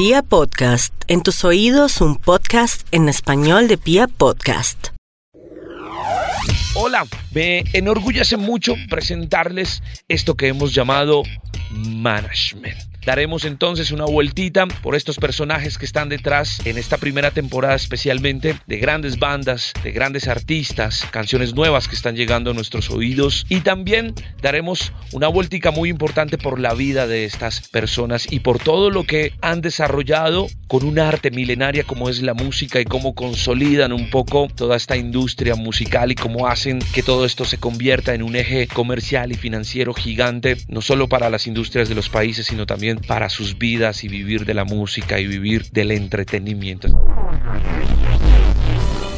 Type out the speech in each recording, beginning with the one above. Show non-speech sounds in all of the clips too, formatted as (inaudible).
Pia Podcast, en tus oídos un podcast en español de Pia Podcast. Hola, me enorgullece mucho presentarles esto que hemos llamado management. Daremos entonces una vueltita por estos personajes que están detrás en esta primera temporada especialmente de grandes bandas, de grandes artistas, canciones nuevas que están llegando a nuestros oídos. Y también daremos una vueltica muy importante por la vida de estas personas y por todo lo que han desarrollado con un arte milenaria como es la música y cómo consolidan un poco toda esta industria musical y cómo hacen que todo esto se convierta en un eje comercial y financiero gigante, no solo para las industrias de los países, sino también para sus vidas y vivir de la música y vivir del entretenimiento.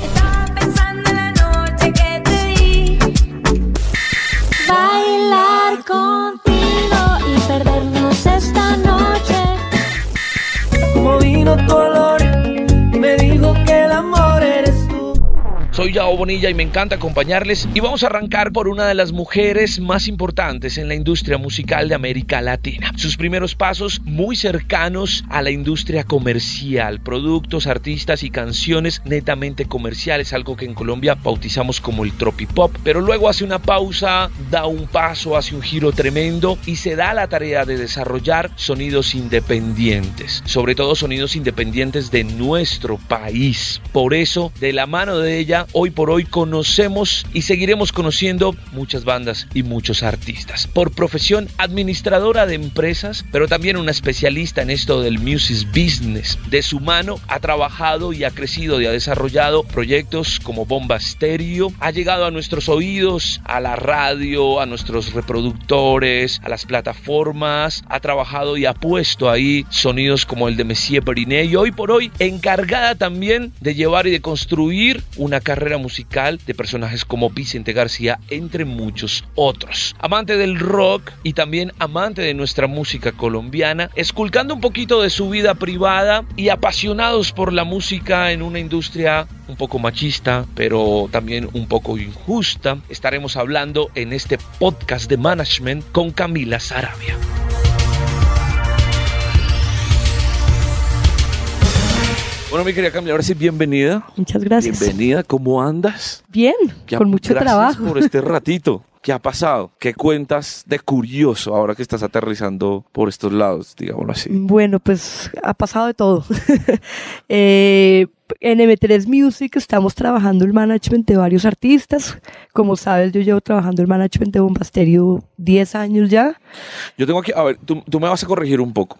Estaba pensando en la noche que te di. Bailar contigo y perdernos esta noche. como vino tu olor y me dijo que el amor. Soy Yao Bonilla y me encanta acompañarles y vamos a arrancar por una de las mujeres más importantes en la industria musical de América Latina. Sus primeros pasos muy cercanos a la industria comercial, productos, artistas y canciones netamente comerciales, algo que en Colombia bautizamos como el tropipop, pero luego hace una pausa, da un paso, hace un giro tremendo y se da la tarea de desarrollar sonidos independientes, sobre todo sonidos independientes de nuestro país. Por eso, de la mano de ella, hoy por hoy conocemos y seguiremos conociendo muchas bandas y muchos artistas. Por profesión, administradora de empresas, pero también una especialista en esto del music business. De su mano ha trabajado y ha crecido y ha desarrollado proyectos como Bomba Stereo, ha llegado a nuestros oídos, a la radio, a nuestros reproductores, a las plataformas, ha trabajado y ha puesto ahí sonidos como el de Messier Periné y hoy por hoy encargada también de llevar y de construir una carrera musical de personajes como Vicente García, entre muchos otros. Amante del rock y también amante de nuestra música colombiana, esculcando un poquito de su vida privada y apasionados por la música en una industria un poco machista, pero también un poco injusta, estaremos hablando en este podcast de management con Camila Sarabia. Bueno, mi querida Camila, ahora sí, bienvenida. Muchas gracias. Bienvenida, ¿cómo andas? Bien, ¿Qué ha- con mucho gracias trabajo. por este ratito. ¿Qué ha pasado? ¿Qué cuentas de curioso ahora que estás aterrizando por estos lados, digámoslo así? Bueno, pues ha pasado de todo. (laughs) Eh, en M3 Music estamos trabajando el management de varios artistas. Como sabes, yo llevo trabajando el management de Bombasterio 10 años ya. Yo tengo aquí, a ver, tú, tú me vas a corregir un poco.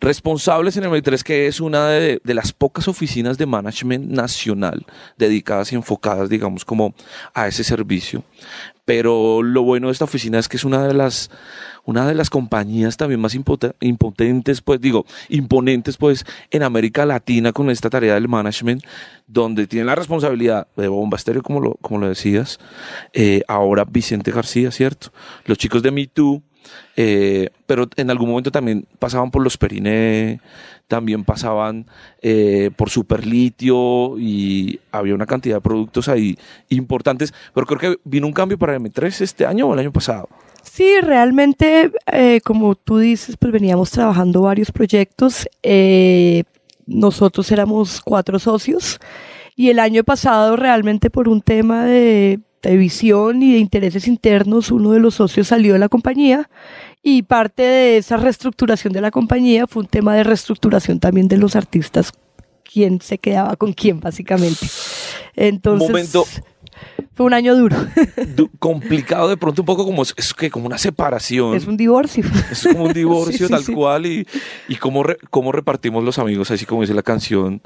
Responsables en M3, que es una de, de las pocas oficinas de management nacional dedicadas y enfocadas, digamos, como a ese servicio. Pero lo bueno de esta oficina es que es una de las, una de las compañías también más impotentes, pues digo, imponentes, pues, en América Latina con esta tarea del management, donde tiene la responsabilidad de Bomba Estéreo, como lo, como lo decías, eh, ahora Vicente García, ¿cierto? Los chicos de Me Too, eh, pero en algún momento también pasaban por los Periné, también pasaban eh, por Superlitio y había una cantidad de productos ahí importantes, pero creo que vino un cambio para M3 este año o el año pasado. Sí, realmente, eh, como tú dices, pues veníamos trabajando varios proyectos. Eh, nosotros éramos cuatro socios y el año pasado realmente por un tema de, de visión y de intereses internos, uno de los socios salió de la compañía y parte de esa reestructuración de la compañía fue un tema de reestructuración también de los artistas, quién se quedaba con quién básicamente. Entonces, momento. fue un año duro, (laughs) Du- complicado de pronto un poco como es, es que como una separación. es un divorcio. Es como un (laughs) divorcio Sí, tal sí. cual y, y cómo, re- cómo repartimos los amigos, así como dice la canción.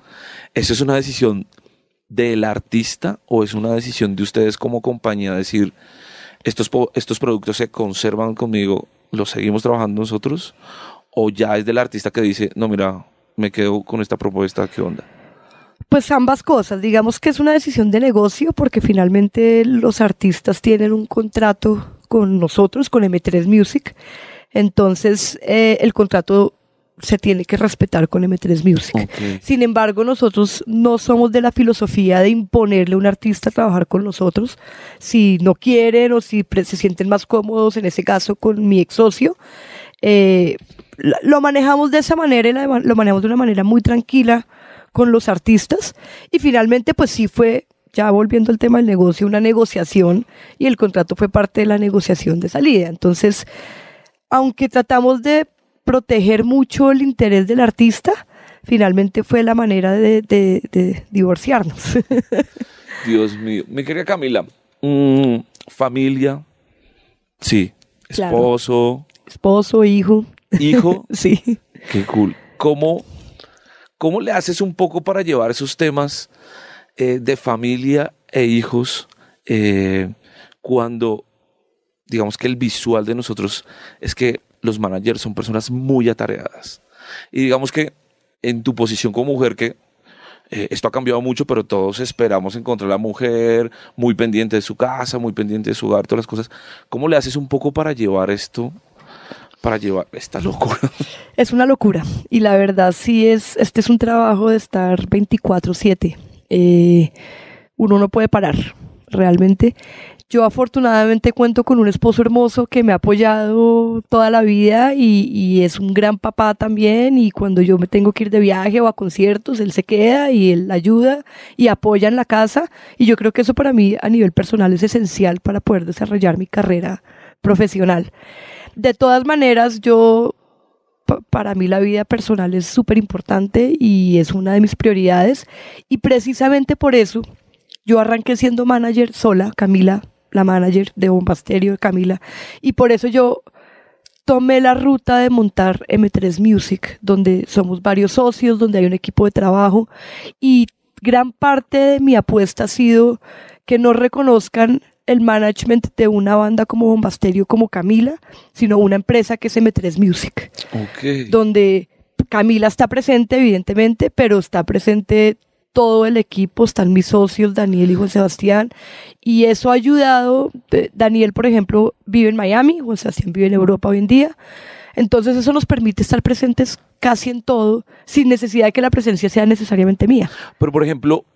¿Eso es una decisión del artista o es una decisión de ustedes como compañía decir, estos, estos productos se conservan conmigo, los seguimos trabajando nosotros? ¿O ya es del artista que dice, no, mira, me quedo con esta propuesta, ¿qué onda? Pues ambas cosas, digamos que es una decisión de negocio porque finalmente los artistas tienen un contrato con nosotros, con M3 Music, entonces eh, el contrato se tiene que respetar con M3 Music. Sin embargo, nosotros no somos de la filosofía de imponerle a un artista a trabajar con nosotros. Si no quieren o si se sienten más cómodos, en ese caso con mi ex socio, Eh, lo manejamos de esa manera lo manejamos de una manera muy tranquila con los artistas y finalmente pues sí fue, ya volviendo al tema del negocio, una negociación y el contrato fue parte de la negociación de salida. Entonces, aunque tratamos de proteger mucho el interés del artista, finalmente fue la manera de, de- de divorciarnos. (laughs) Dios mío. Mi querida Camila, mm, familia, sí, Claro. esposo, Esposo, hijo, hijo, (laughs) sí. qué cool. ¿Cómo, ¿Cómo le haces un poco para llevar esos temas eh, de familia e hijos eh, cuando, digamos que el visual de nosotros es que los managers son personas muy atareadas? Y digamos que en tu posición como mujer que eh, esto ha cambiado mucho, pero todos esperamos encontrar a la mujer muy pendiente de su casa, muy pendiente de su hogar, todas las cosas. ¿Cómo le haces un poco para llevar esto, para llevar esta locura? (laughs) Es una locura. Y la verdad sí es, este es un trabajo de estar 24/7. Eh, uno no puede parar, realmente. Yo afortunadamente cuento con un esposo hermoso que me ha apoyado toda la vida y, y es un gran papá también y cuando yo me tengo que ir de viaje o a conciertos, él se queda y él ayuda y apoya en la casa y yo creo que eso para mí a nivel personal es esencial para poder desarrollar mi carrera profesional. De todas maneras, yo pa- para mí la vida personal es súper importante y es una de mis prioridades. Y precisamente por eso yo arranqué siendo manager sola, Camila, la manager de Bombasterio Camila. Y por eso yo tomé la ruta de montar M3 Music, donde somos varios socios, donde hay un equipo de trabajo. Y gran parte de mi apuesta ha sido que no reconozcan el management de una banda como Bombasterio, como Camila, sino una empresa que es M3 Music Ok. donde Camila está presente, evidentemente, pero está presente todo el equipo, están mis socios, Daniel y Juan Sebastián, y eso ha ayudado. Daniel, por ejemplo, vive en Miami, Juan Sebastián vive en Europa hoy en día, entonces eso nos permite estar presentes casi en todo, sin necesidad de que la presencia sea necesariamente mía. Pero, por ejemplo,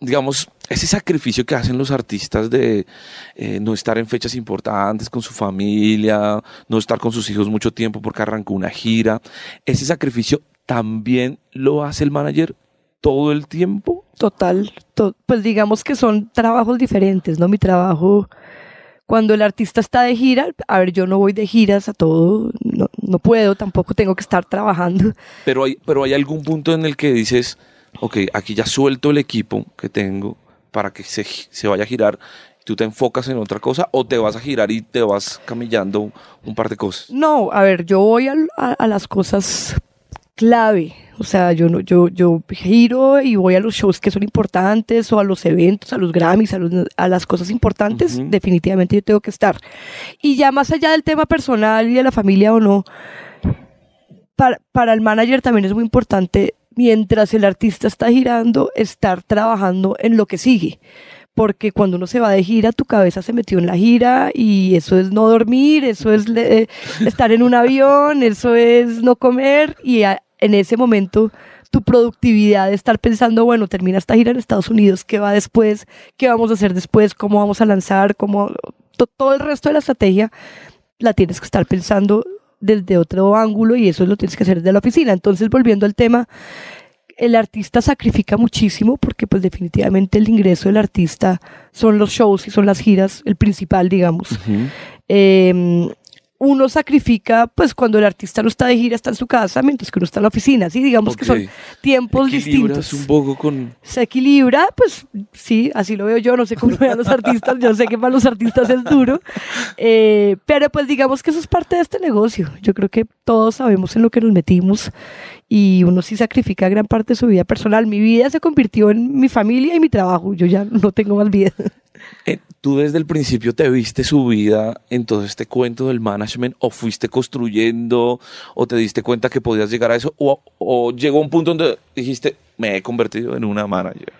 digamos, ese sacrificio que hacen los artistas de eh, no estar en fechas importantes con su familia, no estar con sus hijos mucho tiempo porque arrancó una gira, ese sacrificio también lo hace el manager todo el tiempo. Total, to- pues digamos que son trabajos diferentes, ¿no? Mi trabajo, cuando el artista está de gira, a ver, yo no voy de giras a todo, no, no puedo, tampoco tengo que estar trabajando. Pero hay, pero hay algún punto en el que dices, ok, aquí ya suelto el equipo que tengo para que se, se vaya a girar. Tú te enfocas en otra cosa o te vas a girar y te vas camillando un par de cosas. No, a ver, yo voy a, a las cosas clave. O sea, yo no, yo, yo giro y voy a los shows que son importantes o a los eventos, a los Grammys, a, los- a las cosas importantes. Ujú. Definitivamente yo tengo que estar. Y ya más allá del tema personal y de la familia o no, para, para el manager también es muy importante, mientras el artista está girando, estar trabajando en lo que sigue. Porque cuando uno se va de gira, tu cabeza se metió en la gira y eso es no dormir, eso es le- eh, estar en un avión, eso es no comer y a- en ese momento tu productividad de estar pensando, bueno, termina esta gira en Estados Unidos, ¿qué va después? ¿Qué vamos a hacer después? ¿Cómo vamos a lanzar? ¿Cómo? to- todo el resto de la estrategia la tienes que estar pensando desde otro ángulo y eso lo tienes que hacer desde la oficina. Entonces, volviendo al tema, el artista sacrifica muchísimo porque pues definitivamente el ingreso del artista son los shows y son las giras, el principal, digamos. Eh, uno sacrifica, pues cuando el artista no está de gira, está en su casa, mientras que uno está en la oficina, ¿sí? Digamos que son tiempos distintos. un poco con... se equilibra, pues sí, así lo veo yo, no sé cómo vean los artistas, yo sé que para los artistas es duro, eh, pero pues digamos que eso es parte de este negocio, yo creo que todos sabemos en lo que nos metimos y uno sí sacrifica gran parte de su vida personal, mi vida se convirtió en mi familia y mi trabajo, yo ya no tengo más vida. Eh, ¿Tú desde el principio te viste su vida en todo este cuento del management o fuiste construyendo o te diste cuenta que podías llegar a eso o, o llegó un punto donde dijiste, me he convertido en una manager?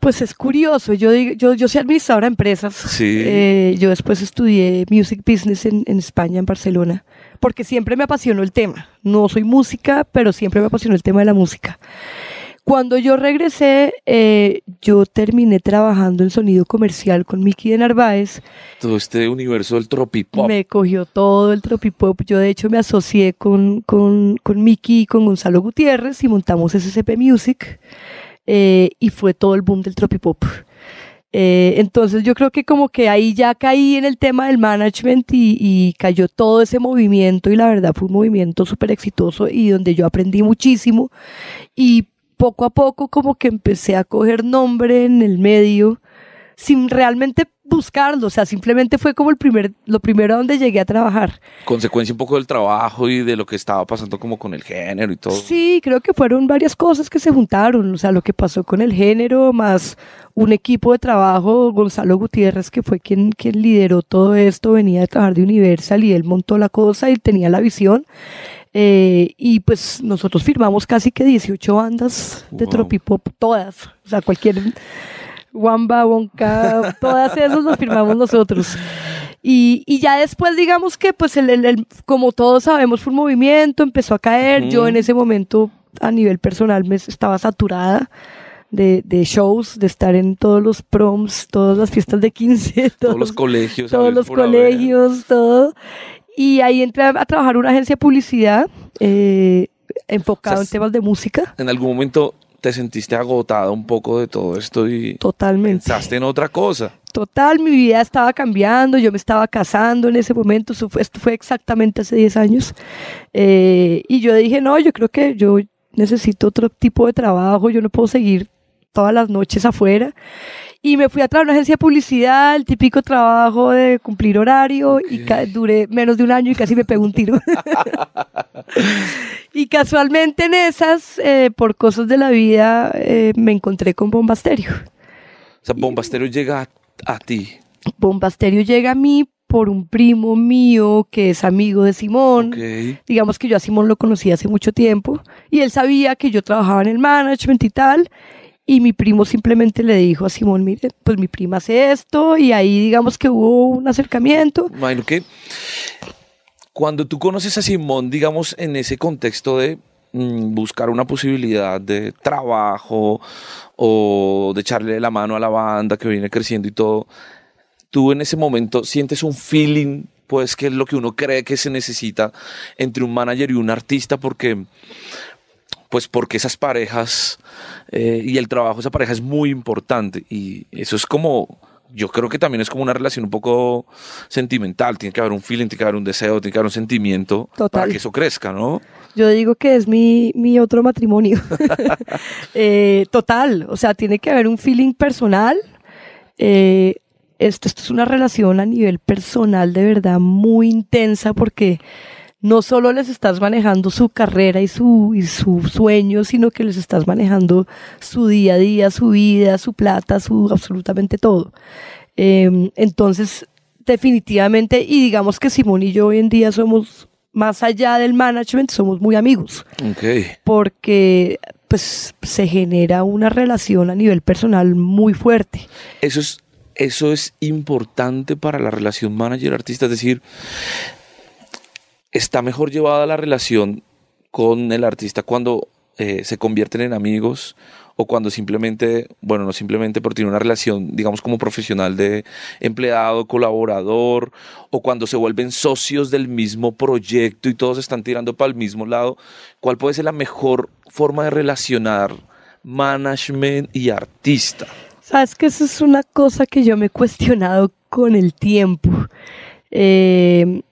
Pues es curioso, yo, digo- yo, yo soy administradora de empresas. Sí. Eh, yo después estudié Music Business en, en España, en Barcelona, porque siempre me apasionó el tema. No soy música, pero siempre me apasionó el tema de la música. Cuando yo regresé, eh, yo terminé trabajando en sonido comercial con Mickey de Narváez. Todo este universo del tropipop. Me cogió todo el tropipop. Yo de hecho me asocié con, con, con Mickey y con Gonzalo Gutiérrez y montamos SCP Music. eh, y fue todo el boom del tropipop. Eh, entonces yo creo que como que ahí ya caí en el tema del management y, y cayó todo ese movimiento y la verdad fue un movimiento súper exitoso y donde yo aprendí muchísimo. Y poco a poco como que empecé a coger nombre en el medio sin realmente buscarlo, o sea, simplemente fue como el primer, lo primero a donde llegué a trabajar. Consecuencia un poco del trabajo y de lo que estaba pasando como con el género y todo. Sí, creo que fueron varias cosas que se juntaron, o sea, lo que pasó con el género, más un equipo de trabajo, Gonzalo Gutiérrez, que fue quien, quien lideró todo esto, venía de trabajar de Universal y él montó la cosa y tenía la visión. Eh, y pues nosotros firmamos casi que 18 bandas de Wow. tropipop, todas, o sea, cualquier Wamba, Wonka, todas esas las firmamos nosotros. Y, y ya después, digamos que, pues, el, el- el- como todos sabemos, fue un movimiento, empezó a caer. Yo en ese momento, a nivel personal, me estaba saturada de, de shows, de estar en todos los proms, todas las fiestas de 15, (laughs) Todos los colegios. todos los haber. colegios, todo. Y ahí entré a, trabajar una agencia de publicidad eh, O sea, en temas de música, En algún momento te sentiste agotada un poco de todo esto y totalmente. pensaste en otra cosa. Total, mi vida estaba cambiando, yo me estaba casando en ese momento, esto fue exactamente hace 10 años. Eh, y yo dije, no, yo creo que yo necesito otro tipo de trabajo, yo no puedo seguir todas las noches afuera. Y me fui a trabajar en una agencia de publicidad, el típico trabajo de cumplir horario, y ca- duré menos de un año y casi me pegó un tiro. (laughs) y casualmente en esas, eh, por cosas de la vida, eh, me encontré con Bombasterio. O sea, Bombastero llega a, a ti. Bombasterio llega a mí por un primo mío que es amigo de Simón. Ok. Digamos que yo a Simón lo conocí hace mucho tiempo y él sabía que yo trabajaba en el management y tal. Y mi primo simplemente le dijo a Simón, mire, pues mi prima hace esto y ahí digamos que hubo un acercamiento. Imagino que cuando tú conoces a Simón, digamos, en ese contexto de mm, buscar una posibilidad de trabajo o de echarle la mano a la banda que viene creciendo y todo, tú en ese momento sientes un feeling, pues, que es lo que uno cree que se necesita entre un manager y un artista, porque, pues, porque esas parejas eh, y el trabajo de esa pareja es muy importante y eso es como, yo creo que también es como una relación un poco sentimental, tiene que haber un feeling, tiene que haber un deseo, tiene que haber un sentimiento Total. para que eso crezca, ¿no? Yo digo que es mi, mi otro matrimonio. (laughs) Eh, total, o sea, tiene que haber un feeling personal. Eh, esto, esto es una relación a nivel personal de verdad muy intensa porque no solo les estás manejando su carrera y su, y su sueño, sino que les estás manejando su día a día, su vida, su plata, su absolutamente todo. Eh, entonces, definitivamente, y digamos que Simón y yo hoy en día somos, más allá del management, somos muy amigos, Ok. porque pues se genera una relación a nivel personal muy fuerte. Eso es, eso es importante para la relación manager-artista, es decir, está mejor llevada la relación con el artista cuando eh, se convierten en amigos o cuando simplemente, bueno, no simplemente, pero tiene una relación, digamos, como profesional de empleado, colaborador, o cuando se vuelven socios del mismo proyecto y todos están tirando para el mismo lado. ¿Cuál puede ser la mejor forma de relacionar management y artista? Sabes que eso es una cosa que yo me he cuestionado con el tiempo. Eh,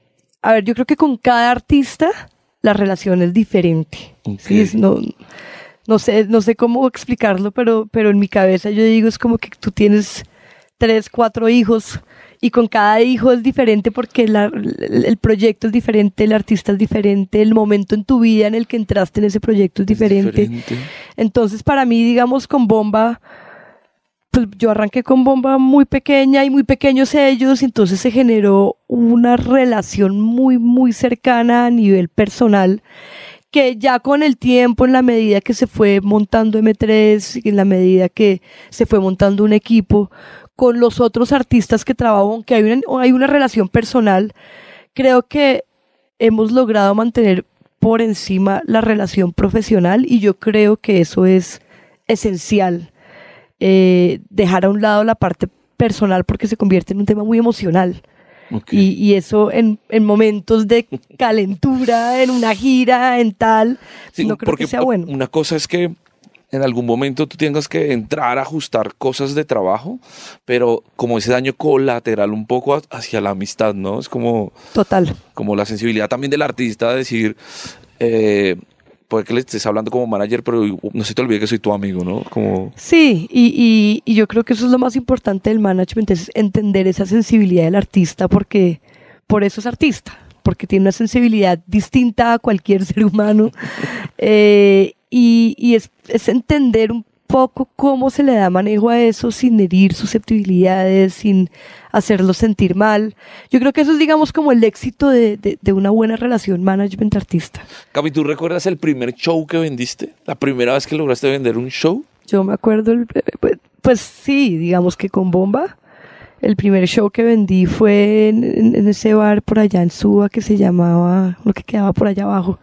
a ver, yo creo que con cada artista la relación es diferente. Ok. Sí, es- no, no sé, no sé cómo explicarlo, pero, pero en mi cabeza yo digo es como que tú tienes tres, cuatro hijos y con cada hijo es diferente porque la- el proyecto es diferente, el artista es diferente, el momento en tu vida en el que entraste en ese proyecto es diferente. diferente. Entonces, para mí, digamos, con Bomba, pues yo arranqué con Bomba muy pequeña y muy pequeños ellos, y entonces se generó una relación muy, muy cercana a nivel personal, que ya con el tiempo, en la medida que se fue montando M3, y en la medida que se fue montando un equipo, con los otros artistas que trabajo, aunque hay una, hay una relación personal, creo que hemos logrado mantener por encima la relación profesional y yo creo que eso es esencial eh, dejar a un lado la parte personal porque se convierte en un tema muy emocional. Y, y eso en, en momentos de (laughs) calentura, en una gira, en tal, Sí, no creo porque que sea bueno. Una cosa es que en algún momento tú tengas que entrar a ajustar cosas de trabajo, pero como ese daño colateral un poco hacia la amistad, ¿no? Es como, Total. como la sensibilidad también del artista de decir, eh, puede que le estés hablando como manager, pero no se te olvide que soy tu amigo, ¿no? Sí, y, y- yo creo que eso es lo más importante del management, es entender esa sensibilidad del artista, porque por eso es artista, porque tiene una sensibilidad distinta a cualquier (laughs) ser humano. Eh, y y es, es entender un poco cómo se le da manejo a eso sin herir susceptibilidades, sin hacerlo sentir mal. Yo creo que eso es, digamos, como el éxito de, de- de una buena relación management-artista. Cami, ¿tú recuerdas el primer show que vendiste? ¿La primera vez que lograste vender un show? Yo me acuerdo, el- pues, pues sí, digamos que con Bomba. El primer show que vendí fue en, en- en ese bar por allá en Suba que se llamaba, lo que quedaba por allá abajo.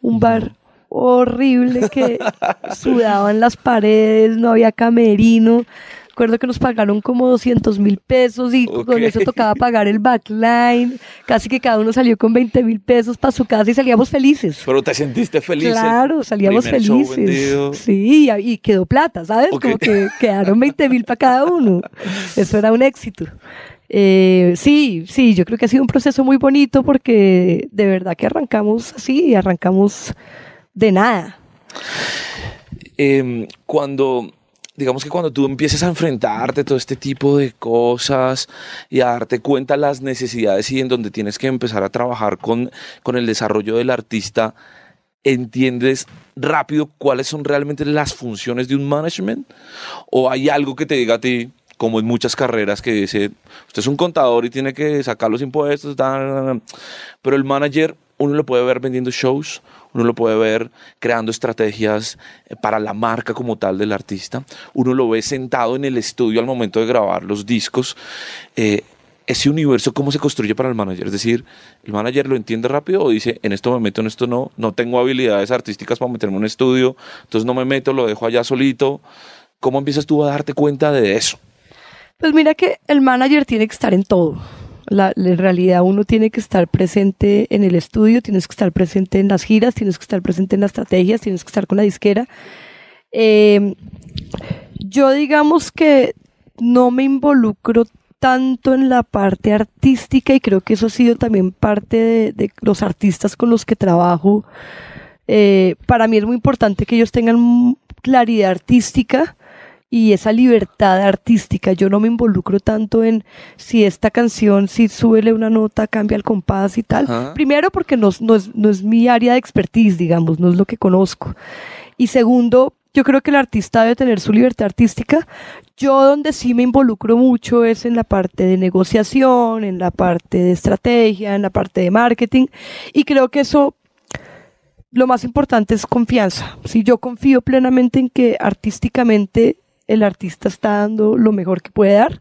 Un bar horrible que (laughs) sudaban las paredes, no había camerino. Recuerdo que nos pagaron como 200 mil pesos y Ok. con eso tocaba pagar el backline. Casi que cada uno salió con 20 mil pesos para su casa y salíamos felices. Pero te sentiste feliz. el Claro, salíamos felices. Sí, y quedó plata, ¿sabes? Como que quedaron 20 mil para cada uno. (laughs) Eso era un éxito. Eh, sí, sí, yo creo que ha sido un proceso muy bonito porque de verdad que arrancamos así, arrancamos de nada. Em, cuando, digamos que cuando tú empieces a enfrentarte a todo este tipo de cosas y a darte cuenta las necesidades y en donde tienes que empezar a trabajar con, con el desarrollo del artista, ¿entiendes rápido cuáles son realmente las funciones de un management? ¿O hay algo que te diga a ti, como en muchas carreras, que dice, usted es un contador y tiene que sacar los impuestos, tal, tal, tal"? pero el manager uno lo puede ver vendiendo shows, uno lo puede ver creando estrategias eh, para la marca como tal del artista, uno lo ve sentado en el estudio al momento de grabar los discos. Eh, ese universo, ¿cómo se construye para el manager? Es decir, ¿el manager lo entiende rápido o dice, en esto me meto, en esto no, no tengo habilidades artísticas para meterme en un estudio, entonces no me meto, lo dejo allá solito? ¿Cómo empiezas tú a darte cuenta de eso? Pues mira que el manager tiene que estar en todo. La- en realidad uno tiene que estar presente en el estudio, tienes que estar presente en las giras, tienes que estar presente en las estrategias, tienes que estar con la disquera. Eh, yo digamos que no me involucro tanto en la parte artística y creo que eso ha sido también parte de, los artistas con los que trabajo. Eh, para mí es muy importante que ellos tengan claridad artística y esa libertad artística. Yo no me involucro tanto en si esta canción, si súbele una nota, cambia el compás y tal. Ajá. Primero porque no, es- no es, no es mi área de expertise, digamos, no es lo que conozco. Y segundo, yo creo que el artista debe tener su libertad artística. Yo donde sí me involucro mucho es en la parte de negociación, en la parte de estrategia, en la parte de marketing. Y creo que eso lo más importante es confianza. Si yo confío plenamente en que artísticamente el artista está dando lo mejor que puede dar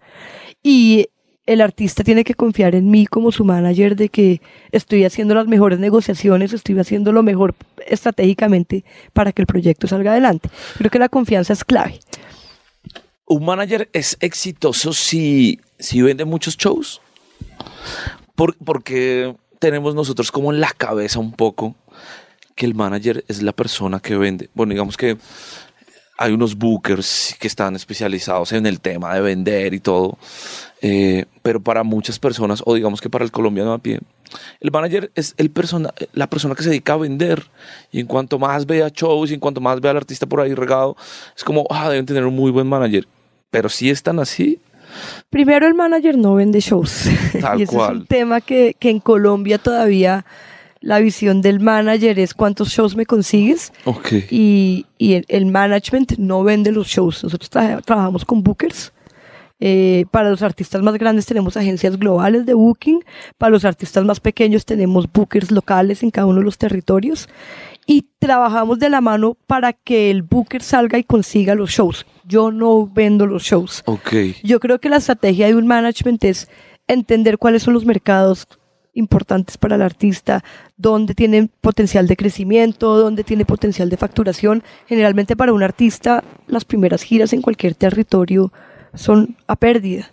y el artista tiene que confiar en mí como su manager de que estoy haciendo las mejores negociaciones, estoy haciendo lo mejor estratégicamente para que el proyecto salga adelante. Creo que la confianza es clave. ¿Un manager es exitoso si, si vende muchos shows? Por- porque tenemos nosotros como en la cabeza un poco que el manager es la persona que vende. Bueno, digamos que hay unos bookers que están especializados en el tema de vender y todo, eh, pero para muchas personas, o digamos que para el colombiano a pie, el manager es el persona, la persona que se dedica a vender y en cuanto más vea shows y en cuanto más vea al artista por ahí regado, es como, ah, deben tener un muy buen manager. Pero si están así, Primero, el manager no vende shows. (laughs) Tal y ese es cual. un tema que, que en Colombia todavía la visión del manager es cuántos shows me consigues. ok. y, y el, el management no vende los shows. Nosotros tra- trabajamos con bookers. Eh, para los artistas más grandes tenemos agencias globales de booking. Para los artistas más pequeños tenemos bookers locales en cada uno de los territorios. Y trabajamos de la mano para que el booker salga y consiga los shows. Yo no vendo los shows. Ok. Yo creo que la estrategia de un management es entender cuáles son los mercados importantes para el artista, dónde tienen potencial de crecimiento, dónde tiene potencial de facturación. Generalmente para un artista las primeras giras en cualquier territorio son a pérdida.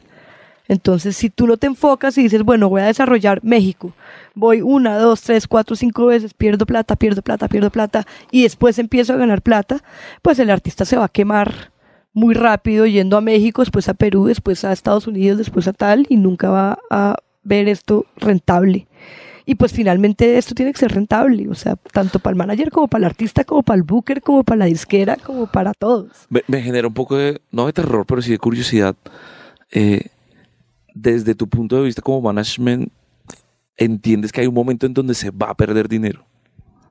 Entonces, si tú no te enfocas y dices, bueno, voy a desarrollar México, voy una, dos, tres, cuatro, cinco veces, pierdo plata, pierdo plata, pierdo plata, y después empiezo a ganar plata, pues el artista se va a quemar muy rápido yendo a México, después a Perú, después a Estados Unidos, después a tal, y nunca va a ver esto rentable. Y pues finalmente esto tiene que ser rentable, o sea, tanto para el manager como para el artista, como para el booker, como para la disquera, como para todos. Me, genera un poco de, no de terror, pero sí de curiosidad. Eh, desde tu punto de vista como management, entiendes que hay un momento en donde se va a perder dinero.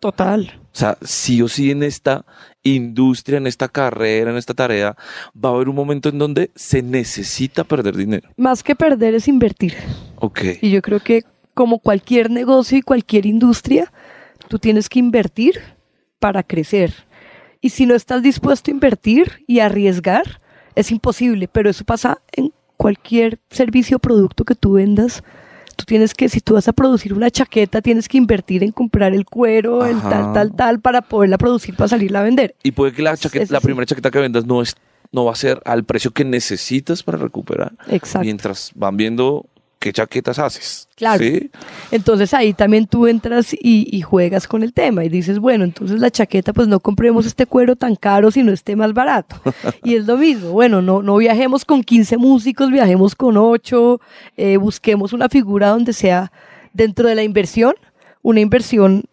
Total. O sea, sí o sí en esta industria, en esta carrera, en esta tarea, va a haber un momento en donde se necesita perder dinero. Más que perder es invertir. Ok. Y yo creo que como cualquier negocio y cualquier industria, tú tienes que invertir para crecer. Y si no estás dispuesto a invertir y arriesgar, es imposible, pero eso pasa en cualquier servicio o producto que tú vendas. Tú tienes que, si tú vas a producir una chaqueta, tienes que invertir en comprar el cuero, el tal, tal, tal, para poderla producir, para salirla a vender. Y puede que la, chaqueta, Eso la sí. primera chaqueta que vendas no, es, no va a ser al precio que necesitas para recuperar. Exacto. Mientras van viendo qué chaquetas haces. Claro. ¿Sí? Entonces ahí también tú entras y, y juegas con el tema y dices, bueno, entonces la chaqueta, pues no compremos este cuero tan caro, sino este más barato. (laughs) y es lo mismo, bueno, no, no viajemos con 15 músicos, viajemos con 8, eh, busquemos una figura donde sea dentro de la inversión, una inversión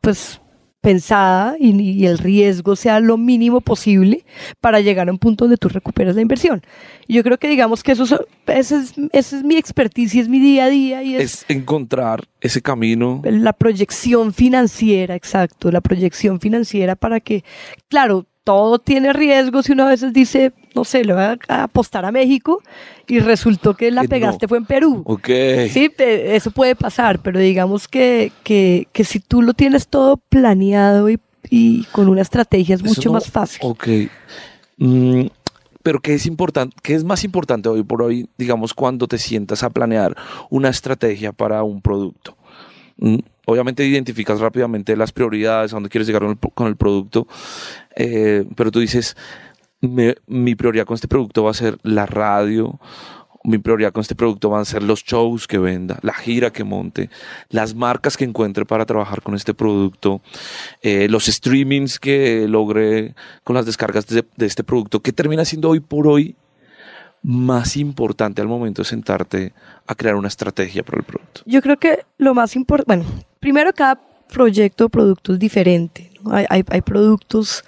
pues pensada y, y el riesgo sea lo mínimo posible para llegar a un punto donde tú recuperas la inversión. Y yo creo que digamos que eso, es, esa es mi expertise y es mi día a día y Es encontrar ese camino. la proyección financiera, exacto, la proyección financiera para que, claro, todo tiene riesgos y uno a veces dice, no sé, le voy a apostar a México y resultó que la no. pegaste fue en Perú. Ok. Sí, eso puede pasar, pero digamos que, que, que si tú lo tienes todo planeado y, y con una estrategia es mucho no- más fácil. Ok. Mm, pero ¿qué es importante? ¿Qué es más importante hoy por hoy, digamos, cuando te sientas a planear una estrategia para un producto? Mm, Obviamente identificas rápidamente las prioridades, a dónde quieres llegar con el, producto, eh, pero tú dices, "Me- mi prioridad con este producto va a ser la radio, mi prioridad con este producto van a ser los shows que venda, la gira que monte, las marcas que encuentre para trabajar con este producto, eh, los streamings que logre con las descargas de, de este producto, que termina siendo hoy por hoy más importante al momento de sentarte a crear una estrategia para el producto. Yo creo que lo más importante, bueno, primero cada proyecto o producto es diferente. ¿no? Hay, hay, hay productos,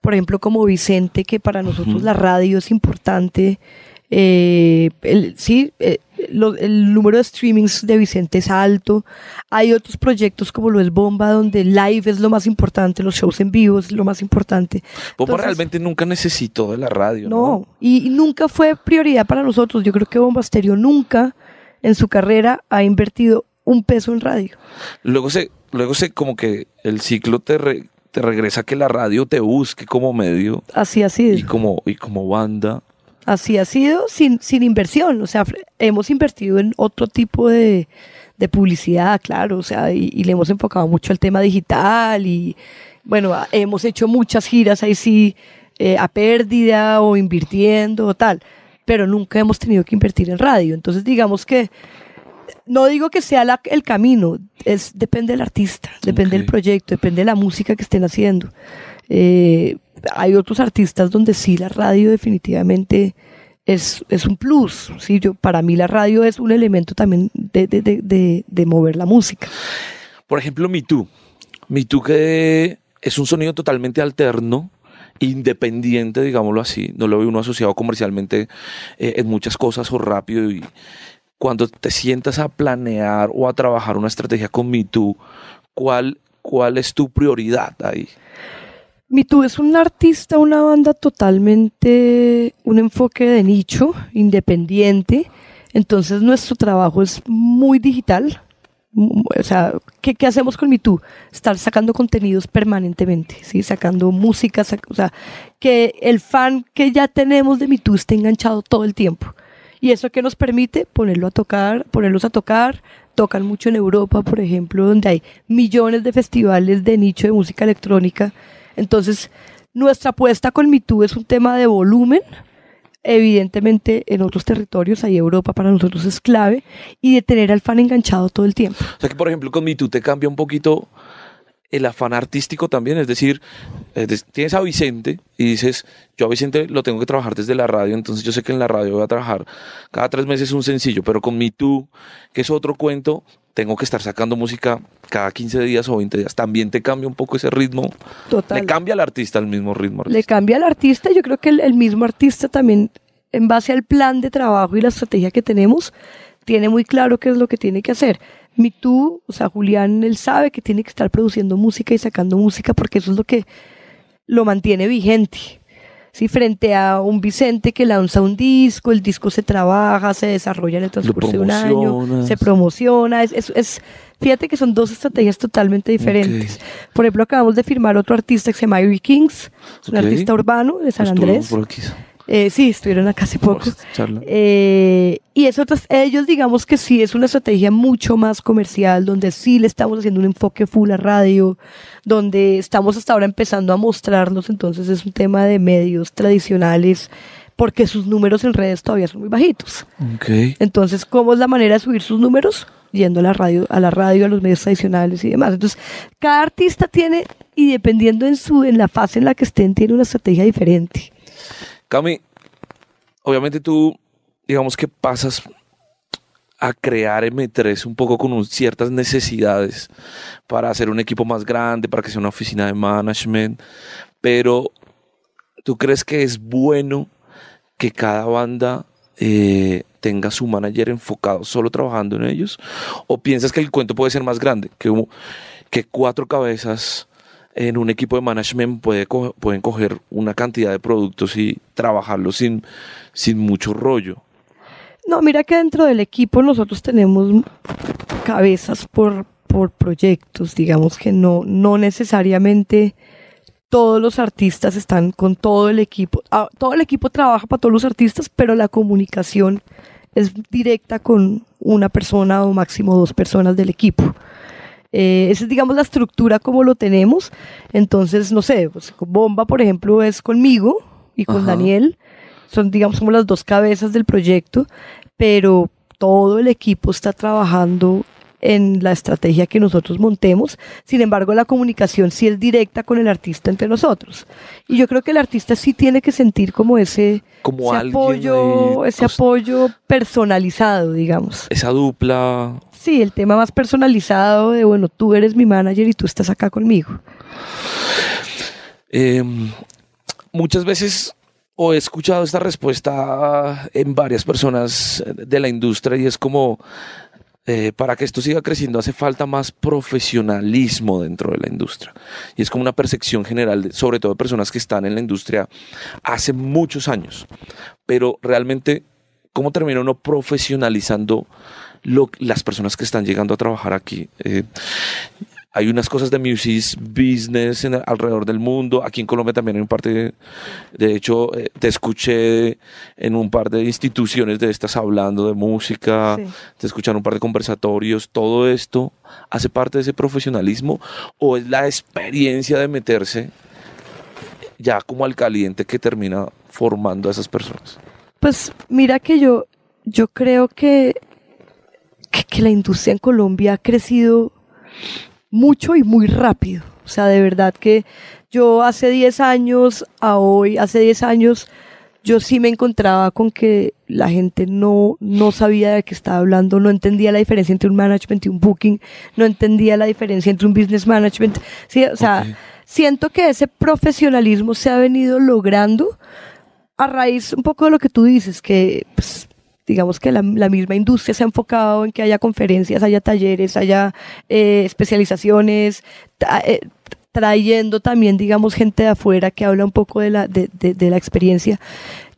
por ejemplo, como Vicente, que para nosotros la radio es importante. Eh, el, sí, eh, lo- el número de streamings de Vicente es alto. Hay otros proyectos como lo es Bomba, donde live es lo más importante, los shows en vivo es lo más importante. Bomba Entonces- realmente nunca necesitó de la radio, ¿no? No, y, y nunca fue prioridad para nosotros. Yo creo que Bomba Estéreo nunca en su carrera ha invertido un peso en radio. Luego se, luego se como que el ciclo te, re- te regresa a que la radio te busque como medio Así sido. y como, y como banda. Así ha sido sin, sin inversión. O sea, hemos invertido en otro tipo de, de publicidad, claro. O sea, y, y le hemos enfocado mucho al tema digital y, bueno, hemos hecho muchas giras ahí sí eh, a pérdida o invirtiendo o tal. Pero nunca hemos tenido que invertir en radio. Entonces, digamos que no digo que sea la- el camino, es depende del artista, depende Ok. del proyecto, depende de la música que estén haciendo. Eh, hay otros artistas donde sí la radio definitivamente es, es un plus. Sí, yo, para mí la radio es un elemento también de, de, de, de- mover la música. Por ejemplo, Me Too. Me Too que es un sonido totalmente alterno, independiente, digámoslo así. No lo ve uno asociado comercialmente eh, en muchas cosas o rápido. Y cuando te sientas a planear o a trabajar una estrategia con Me Too, ¿cuál, cuál es tu prioridad ahí? Too es un artista, una banda totalmente, un enfoque de nicho, independiente. Entonces nuestro trabajo es muy digital. O sea, ¿qué, hacemos con Me Too? Estar sacando contenidos permanentemente, ¿sí? Sacando música, o sea, que el fan que ya tenemos de Me Too esté enganchado todo el tiempo. Y eso que nos permite ponerlo a tocar, ponerlos a tocar, tocan mucho en Europa, por ejemplo, donde hay millones de festivales de nicho de música electrónica. Entonces, nuestra apuesta con MeToo es un tema de volumen. Evidentemente, en otros territorios, hay Europa para nosotros es clave, y de tener al fan enganchado todo el tiempo. O sea que, por ejemplo, con Me Too te cambia un poquito el afán artístico también, es decir, eh, tienes a Vicente y dices, yo a Vicente lo tengo que trabajar desde la radio, entonces yo sé que en la radio voy a trabajar cada tres meses un sencillo, pero con Me Too, que es otro cuento, tengo que estar sacando música cada 15 días o 20 días. También te cambia un poco ese ritmo. Total. Le cambia al artista el mismo ritmo. le cambia al artista. Yo creo que el, el mismo artista también, en base al plan de trabajo y la estrategia que tenemos, tiene muy claro qué es lo que tiene que hacer. Mi tú, o sea, Julián, él sabe que tiene que estar produciendo música y sacando música porque eso es lo que lo mantiene vigente. Sí, frente a un Vicente que lanza un disco, el disco se trabaja, se desarrolla en el transcurso de un año, se promociona, es, es, es- fíjate que son dos estrategias totalmente diferentes. Por ejemplo, acabamos de firmar otro artista que se llama Irie Kings, es un artista urbano de San Estuvo Andrés. por aquí. Eh, sí, estuvieron acá hace poco. Eh, y es otras, ellos digamos que sí es una estrategia mucho más comercial, donde sí le estamos haciendo un enfoque full a radio, donde estamos hasta ahora empezando a mostrarnos, entonces es un tema de medios tradicionales, porque sus números en redes todavía son muy bajitos. Entonces, ¿cómo es la manera de subir sus números? Yendo a la radio, a la radio, a los medios tradicionales y demás. Entonces, cada artista tiene, y dependiendo en su, en la fase en la que estén, tiene una estrategia diferente. Cami, obviamente tú, digamos que pasas a crear M3 un poco con ciertas necesidades para hacer un equipo más grande, para que sea una oficina de management, pero ¿tú crees que es bueno que cada banda eh, tenga su manager enfocado solo trabajando en ellos? ¿O piensas que el cuento puede ser más grande? Que, que cuatro cabezas en un equipo de management puede pueden coger una cantidad de productos y trabajarlos sin, sin mucho rollo. No, mira que dentro del equipo nosotros tenemos cabezas por, por proyectos, digamos que no, no necesariamente todos los artistas están con todo el equipo. Ah, todo el equipo trabaja para todos los artistas, pero la comunicación es directa con una persona o máximo dos personas del equipo. Eh, esa es, digamos, la estructura como lo tenemos. Entonces, no sé, pues, Bomba, por ejemplo, es conmigo y con Ajá. Daniel. Son, digamos, como las dos cabezas del proyecto, pero todo el equipo está trabajando en la estrategia que nosotros montemos. Sin embargo, la comunicación sí es directa con el artista entre nosotros. Y yo creo que el artista sí tiene que sentir como ese, Como ese apoyo, ahí ese apoyo personalizado, digamos. Esa dupla. Sí, el tema más personalizado de, bueno, tú eres mi manager y tú estás acá conmigo. eh, muchas veces o he escuchado esta respuesta en varias personas de la industria y es como eh, para que esto siga creciendo hace falta más profesionalismo dentro de la industria. Y es como una percepción general, sobre todo de personas que están en la industria hace muchos años. Pero realmente, ¿cómo termina uno profesionalizando las personas que están llegando a trabajar aquí? Eh, hay unas cosas de music business en- alrededor del mundo. Aquí en Colombia también hay un par de. De hecho, eh, te escuché en un par de instituciones de estas hablando de música. Sí. Te escuchan un par de conversatorios. ¿Todo esto hace parte de ese profesionalismo o es la experiencia de meterse ya como al caliente que termina formando a esas personas? Pues mira que yo, yo creo que, que, que la industria en Colombia ha crecido mucho y muy rápido. O sea, de verdad que yo hace 10 años a hoy, hace 10 años, yo sí me encontraba con que la gente no, no sabía de qué estaba hablando, no entendía la diferencia entre un management y un booking, no entendía la diferencia entre un business management. Sí, o sea, siento que ese profesionalismo se ha venido logrando a raíz un poco de lo que tú dices, que pues, digamos que la, la misma industria se ha enfocado en que haya conferencias, haya talleres, haya eh, especializaciones, eh, trayendo también, digamos, gente de afuera que habla un poco de la, de, de- la experiencia.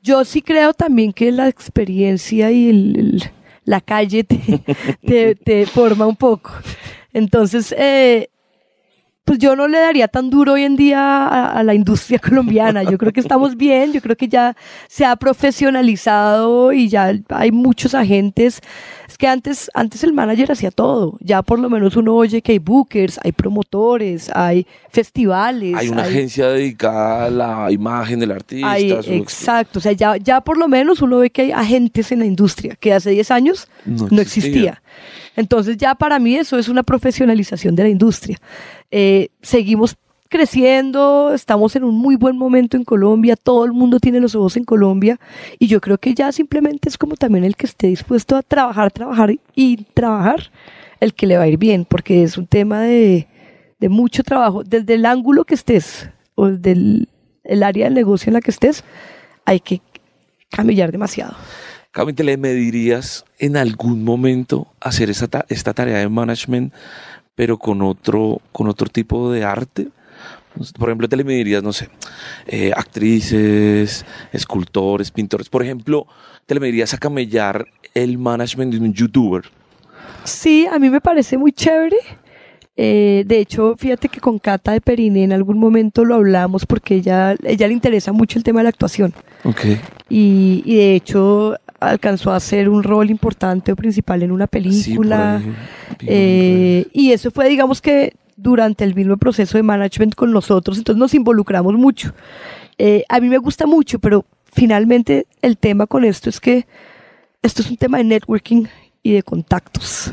Yo sí creo también que la experiencia y la calle te, te, te forma un poco. Entonces, eh, pues yo no le daría tan duro hoy en día a, a la industria (laughs) colombiana. Yo creo que estamos bien, yo creo que ya se ha profesionalizado y ya hay muchos agentes. Es que antes, antes el manager hacía todo. Ya por lo menos uno oye que hay bookers, hay promotores, hay festivales. Hay una agencia dedicada a la imagen del artista. hay- exacto. O sea, ya, ya por lo menos uno ve que hay agentes en la industria que hace 10 años No no, existía. existía. Entonces ya para mí eso es una profesionalización de la industria. Eh, seguimos creciendo, estamos en un muy buen momento en Colombia, todo el mundo tiene los ojos en Colombia y yo creo que ya simplemente es como también el que esté dispuesto a trabajar, trabajar y trabajar, el que le va a ir bien, porque es un tema de, de mucho trabajo, desde el ángulo que estés o desde el, área del negocio en la que estés, hay que camellar demasiado. Cami, ¿te le medirías en algún momento hacer esa ta- esta tarea de management, pero con otro, con otro tipo de arte? Por ejemplo, te le medirías, no sé, eh, actrices, escultores, pintores. Por ejemplo, te le medirías a camellar el management de un youtuber. Sí, a mí me parece muy chévere. Eh, de hecho, fíjate que con Cata de Perine en algún momento lo hablamos porque ella, ella le interesa mucho el tema de la actuación. Ok. Y, y de hecho alcanzó a hacer un rol importante o principal en una película. Eh, y eso fue, digamos que durante el mismo proceso de management con nosotros, entonces nos involucramos mucho. Eh, a mí me gusta mucho, pero finalmente el tema con esto es que esto es un tema de networking y de contactos.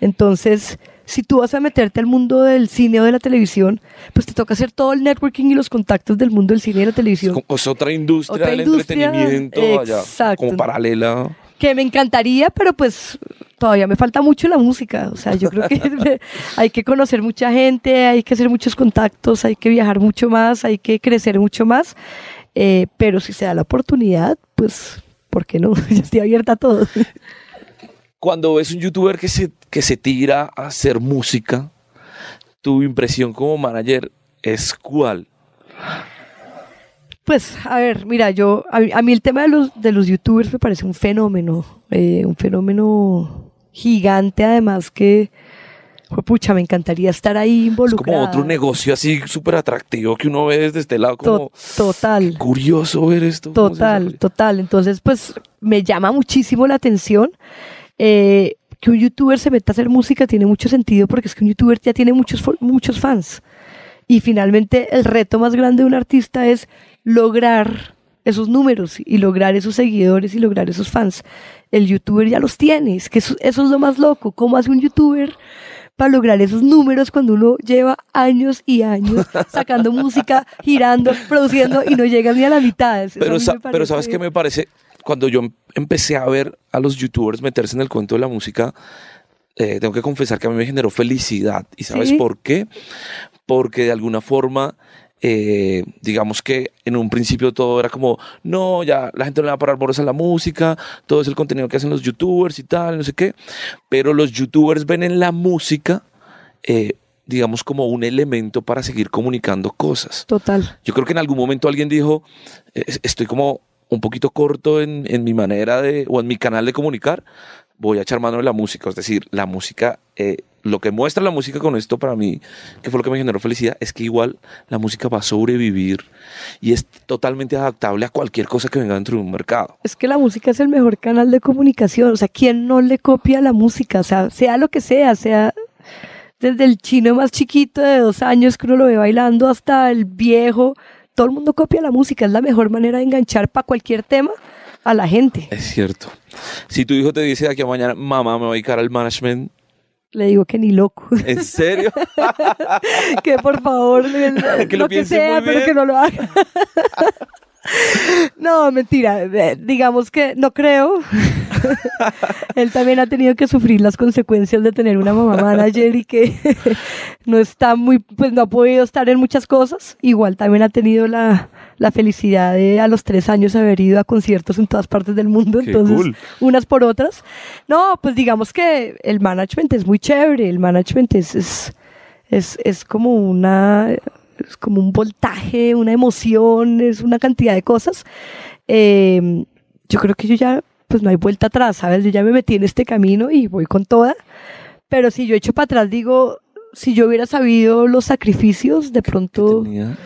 Entonces, si tú vas a meterte al mundo del cine o de la televisión, pues te toca hacer todo el networking y los contactos del mundo del cine y de la televisión. Es, otra industria Otra del industria, entretenimiento allá, exacto. como paralela. Que me encantaría, pero pues todavía me falta mucho la música. O sea, yo creo que (laughs) hay que conocer mucha gente, hay que hacer muchos contactos, hay que viajar mucho más, hay que crecer mucho más. Eh, pero si se da la oportunidad, pues, ¿por qué no? (laughs) Yo estoy abierta a todo. Cuando ves un youtuber que se, que se tira a hacer música, tu impresión como manager es cuál? Pues, a ver, mira, yo, a, mí- a mí el tema de los, de los youtubers me parece un fenómeno, eh, un fenómeno gigante, además que, pucha, me encantaría estar ahí Es involucrada. como otro negocio así súper atractivo que uno ve desde este lado como To- total. curioso ver esto. Total, total. Entonces, pues me llama muchísimo la atención. eh, que un youtuber se meta a hacer música tiene mucho sentido porque es que un youtuber ya tiene muchos, muchos fans. Y finalmente el reto más grande de un artista es lograr esos números y lograr esos seguidores y lograr esos fans. El youtuber ya los tiene, es que eso, eso es lo más loco. ¿Cómo hace un youtuber para lograr esos números cuando uno lleva años y años (laughs) sacando música, girando, produciendo y no llega ni a la mitad? Eso Pero, sa- pero ¿sabes qué me parece? Cuando yo em- empecé a ver a los youtubers meterse en el cuento de la música, eh, tengo que confesar que a mí me generó felicidad. ¿Y sabes ¿Sí? por qué? Porque de alguna forma, eh, digamos que en un principio todo era como, no, ya la gente no le va a parar bolas a la música, todo es el contenido que hacen los youtubers y tal, no sé qué. Pero los youtubers ven en la música, eh, digamos, como un elemento para seguir comunicando cosas. Total. Yo creo que en algún momento alguien dijo, "Es- estoy como un poquito corto en, en mi manera de, o en mi canal de comunicar, voy a echar mano de la música. Es decir, la música, eh, lo que muestra la música con esto para mí, que fue lo que me generó felicidad, es que igual la música va a sobrevivir y es totalmente adaptable a cualquier cosa que venga dentro de un mercado. Es que la música es el mejor canal de comunicación. O sea, ¿quién no le copia la música? O sea, sea lo que sea, sea desde el chino más chiquito de dos años que uno lo ve bailando hasta el viejo. Todo el mundo copia la música. Es la mejor manera de enganchar para cualquier tema a la gente. Es cierto. Si tu hijo te dice de aquí a mañana, mamá, me voy a dedicar al management, Le digo que ni loco. ¿en serio? (laughs) que por favor, (laughs) Que lo lo que sea, pero que no lo haga. (laughs) no, mentira. eh, Digamos que no creo. Él también ha tenido que sufrir las consecuencias de tener una mamá manager y que no está muy, pues no ha podido estar en muchas cosas. Igual también ha tenido la, la felicidad de a los tres años haber ido a conciertos en todas partes del mundo. Qué entonces, cool. unas por otras. No, pues digamos que el management es muy chévere. El management es, es, es, es como una es como un voltaje, una emoción, es una cantidad de cosas. Eh, yo creo que yo ya, pues no hay vuelta atrás, ¿sabes? Yo ya me metí en este camino y voy con toda. Pero si yo echo para atrás, digo, si yo hubiera sabido los sacrificios, de pronto, Tenía-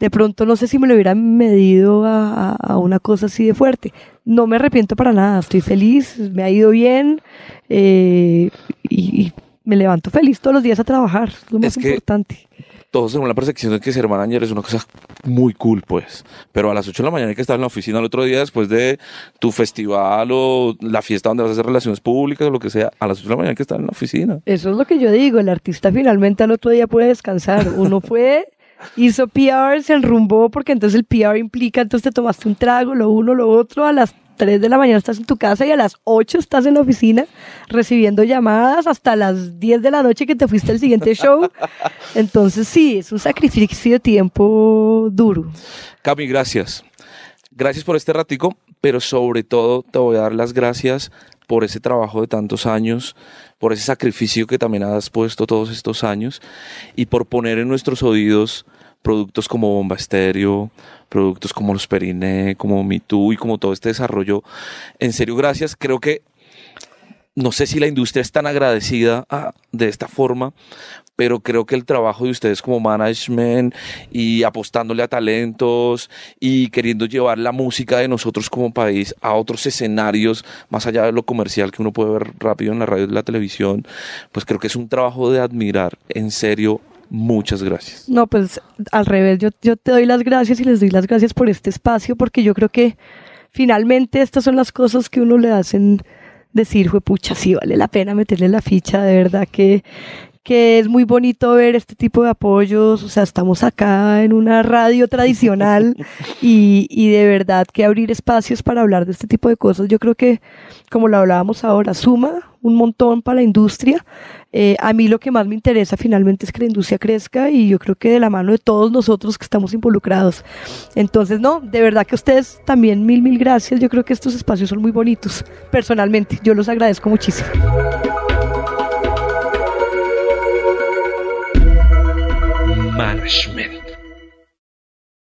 de pronto no sé si me lo hubiera medido a, a- a una cosa así de fuerte. no me arrepiento para nada, estoy feliz, me ha ido bien eh, y, y me levanto feliz todos los días a trabajar, es lo más Es que- importante. Todos tenemos la percepción de que ser manager es una cosa muy cool, pues. Pero a las 8 de la mañana hay que estar en la oficina el otro día después de tu festival o la fiesta donde vas a hacer relaciones públicas o lo que sea. A las 8 de la mañana hay que estar en la oficina. Eso es lo que yo digo, el artista finalmente al otro día puede descansar. Uno fue, hizo PR, se enrumbó, porque entonces el PR implica, entonces te tomaste un trago, lo uno, lo otro, a las 3 de la mañana estás en tu casa y a las 8 estás en la oficina recibiendo llamadas hasta las 10 de la noche que te fuiste al siguiente show. (laughs) Entonces sí, es un sacrificio de tiempo duro. Cami, gracias. Gracias por este ratico, pero sobre todo te voy a dar las gracias por ese trabajo de tantos años, por ese sacrificio que también has puesto todos estos años y por poner en nuestros oídos productos como Bomba Estéreo, productos como Los Periné, como Me Too y como todo este desarrollo. En serio, gracias. Creo que no sé si la industria es tan agradecida ah, de esta forma, pero creo que el trabajo de ustedes como management y apostándole a talentos y queriendo llevar la música de nosotros como país a otros escenarios, más allá de lo comercial que uno puede ver rápido en la radio y la televisión, pues creo que es un trabajo de admirar. En serio, muchas gracias. No, pues al revés, yo, yo te doy las gracias y les doy las gracias por este espacio, porque yo creo que finalmente estas son las cosas que uno le hacen decir, fue pucha, sí vale la pena meterle la ficha, de verdad que, que es muy bonito ver este tipo de apoyos, o sea, estamos acá en una radio tradicional (laughs) y, y de verdad que abrir espacios para hablar de este tipo de cosas, yo creo que, como lo hablábamos ahora, suma un montón para la industria. Eh, a mí lo que más me interesa finalmente es que la industria crezca y yo creo que de la mano de todos nosotros que estamos involucrados. Entonces, no, de verdad que ustedes también mil, mil gracias. Yo creo que estos espacios son muy bonitos. Personalmente, yo los agradezco muchísimo. Management.